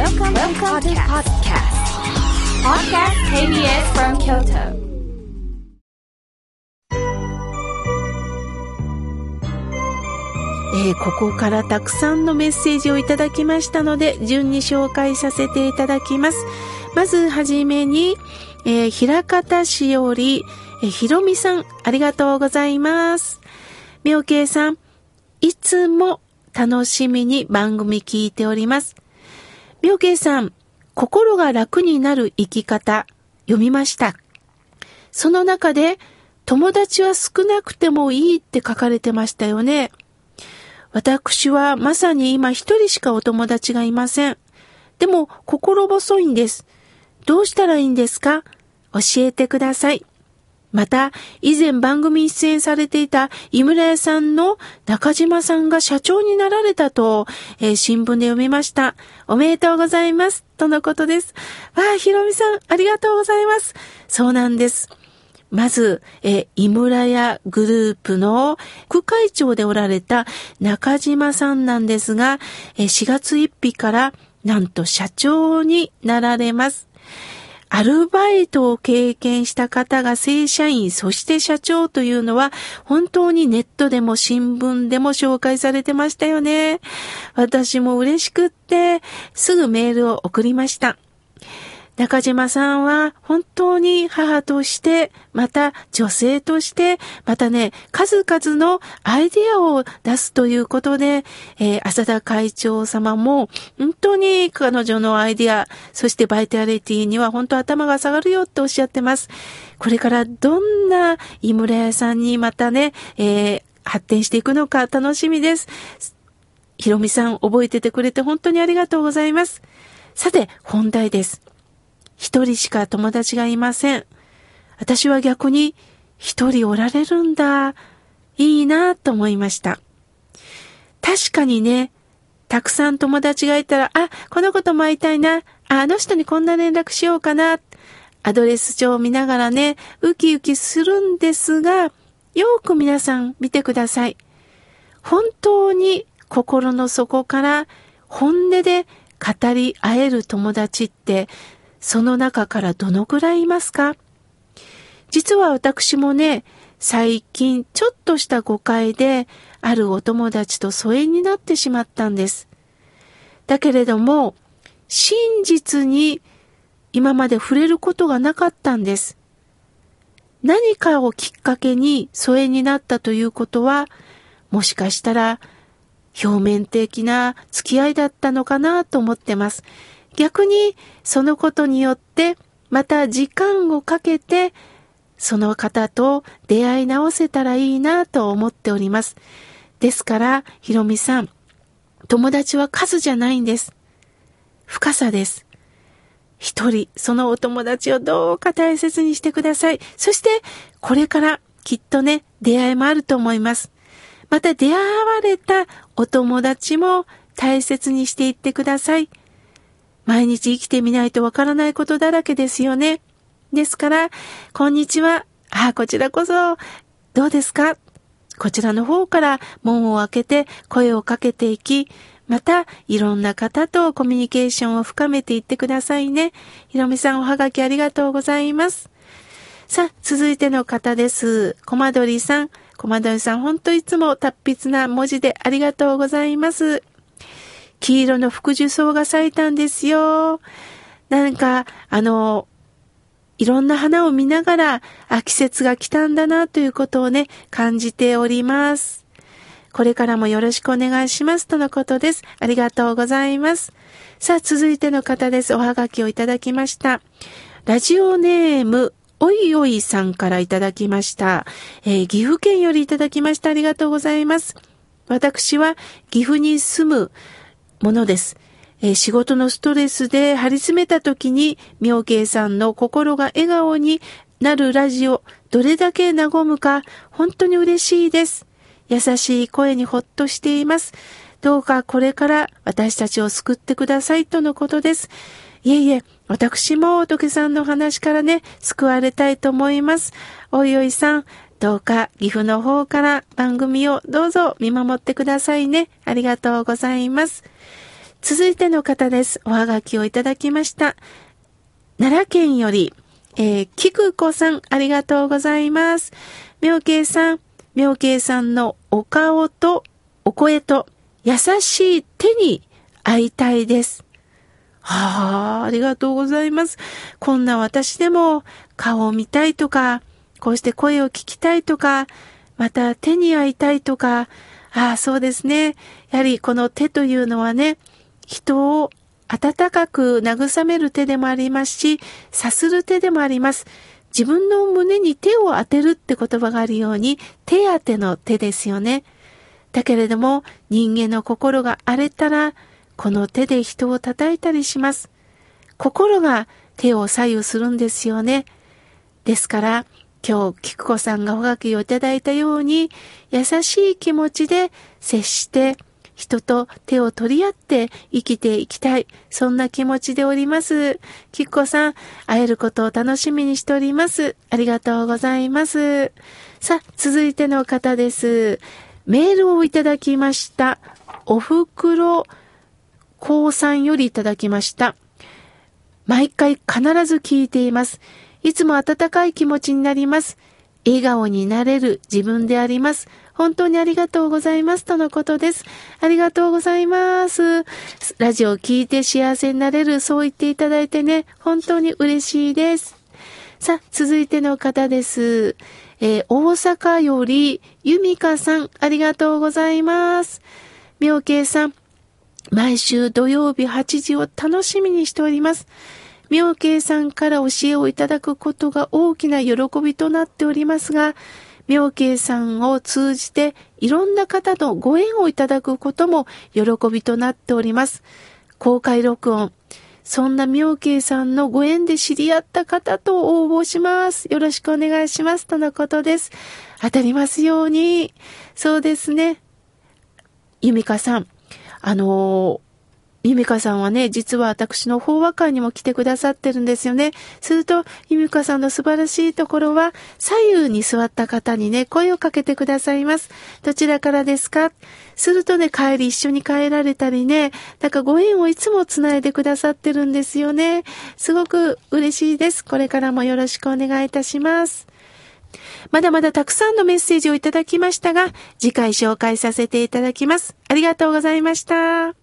Welcome, Welcome to podcast. Podcast KBS from Kyoto. えーここからたくさんのメッセージをいただきましたので、順に紹介させていただきます。まずはじめに、えー、平方市より、えーひろみさん、ありがとうございます。みょうけいさん、いつも楽しみに番組聞いております。みょうけいさん、心が楽になる生き方、読みました。その中で、友達は少なくてもいいって書かれてましたよね。私はまさに今一人しかお友達がいません。でも心細いんです。どうしたらいいんですか？教えてください。また、以前番組に出演されていた井村屋さんの中島さんが社長になられたと、えー新聞で読みました。おめでとうございます。とのことです。わあ、ひろみさん、ありがとうございます。そうなんです。まず、え、井村屋グループの副会長でおられた中島さんなんですが、え4月1日からなんと社長になられます。アルバイトを経験した方が正社員、そして社長というのは本当にネットでも新聞でも紹介されてましたよね。私も嬉しくってすぐメールを送りました。中島さんは本当に母として、また女性として、またね、数々のアイデアを出すということで、えー浅田会長様も本当に彼女のアイデア、そしてバイタリティには本当頭が下がるよっておっしゃってます。これからどんな井村屋さんにまたね、えー発展していくのか楽しみです。ひろみさん覚えててくれて本当にありがとうございます。さて、本題です。一人しか友達がいません。私は逆に一人おられるんだ。いいなと思いました。確かにね、たくさん友達がいたら、あ、この子とも会いたいな。あの人にこんな連絡しようかな。アドレス帳を見ながらね、ウキウキするんですが、よく皆さん見てください。本当に心の底から本音で語り合える友達ってその中からどのくらいいますか？実は私もね、最近ちょっとした誤解であるお友達と疎遠になってしまったんです。だけれども、真実に今まで触れることがなかったんです。何かをきっかけに疎遠になったということは、もしかしたら表面的な付き合いだったのかなと思ってます。逆にそのことによってまた時間をかけてその方と出会い直せたらいいなと思っております。ですから、ひろみさん、友達は数じゃないんです。深さです。一人、そのお友達をどうか大切にしてください。そして、これからきっとね、出会いもあると思います。また出会われたお友達も大切にしていってください。毎日生きてみないとわからないことだらけですよね。ですから、こんにちは。あ、こちらこそ、どうですか？こちらの方から門を開けて声をかけていき、またいろんな方とコミュニケーションを深めていってくださいね。ひろみさんおはがきありがとうございます。さあ、続いての方です。コマドリさん。コマドリさん、ほんといつも達筆な文字でありがとうございます。黄色の福寿草が咲いたんですよ。なんか、あの、いろんな花を見ながら、あ、季節が来たんだなということをね、感じております。これからもよろしくお願いしますとのことです。ありがとうございます。さあ、続いての方です。おはがきをいただきました。ラジオネーム、おいおいさんからいただきました。えー岐阜県よりいただきました。ありがとうございます。私は岐阜に住むものです。えー仕事のストレスで張り詰めた時に、妙慶さんの心が笑顔になるラジオ、どれだけ和むか、本当に嬉しいです。優しい声にほっとしています。どうかこれから私たちを救ってくださいとのことです。いえいえ、私も仏さんの話からね、救われたいと思います。おいおいさん、どうか岐阜の方から番組をどうぞ見守ってくださいね。ありがとうございます。続いての方です。おはがきをいただきました。奈良県より、えー、菊子さん、ありがとうございます。妙慶さん、妙慶さんのお顔とお声と優しい手に会いたいです。はあ、ありがとうございます。こんな私でも顔を見たいとか、こうして声を聞きたいとか、また手に会いたいとか、ああ、そうですね。やはりこの手というのはね、人を温かく慰める手でもありますし、さする手でもあります。自分の胸に手を当てるって言葉があるように、手当ての手ですよね。だけれども、人間の心が荒れたら、この手で人を叩いたりします。心が手を左右するんですよね。ですから、今日、菊子さんがおがきをいただいたように、優しい気持ちで接して、人と手を取り合って生きていきたい。そんな気持ちでおります。きっこさん、会えることを楽しみにしております。ありがとうございます。さあ、続いての方です。メールをいただきました。おふくろこうさんよりいただきました。毎回必ず聞いています。いつも温かい気持ちになります。笑顔になれる自分であります。本当にありがとうございます。とのことです。ありがとうございます。ラジオを聞いて幸せになれる、そう言っていただいてね、本当に嬉しいです。さあ、続いての方です。えー、大阪より、ゆみかさん、ありがとうございます。妙慶さん、毎週土曜日8時を楽しみにしております。妙慶さんから教えをいただくことが大きな喜びとなっておりますが、妙慶さんを通じていろんな方のご縁をいただくことも喜びとなっております。公開録音。そんな妙慶さんのご縁で知り合った方と応募します。よろしくお願いします。とのことです。当たりますように。そうですね。ゆみかさん。あのゆみかさんはね、実は私の法話会にも来てくださってるんですよね。すると、ゆみかさんの素晴らしいところは、左右に座った方にね、声をかけてくださいます。どちらからですか？するとね、帰り一緒に帰られたりね、なんかご縁をいつもつないでくださってるんですよね。すごく嬉しいです。これからもよろしくお願いいたします。まだまだたくさんのメッセージをいただきましたが、次回紹介させていただきます。ありがとうございました。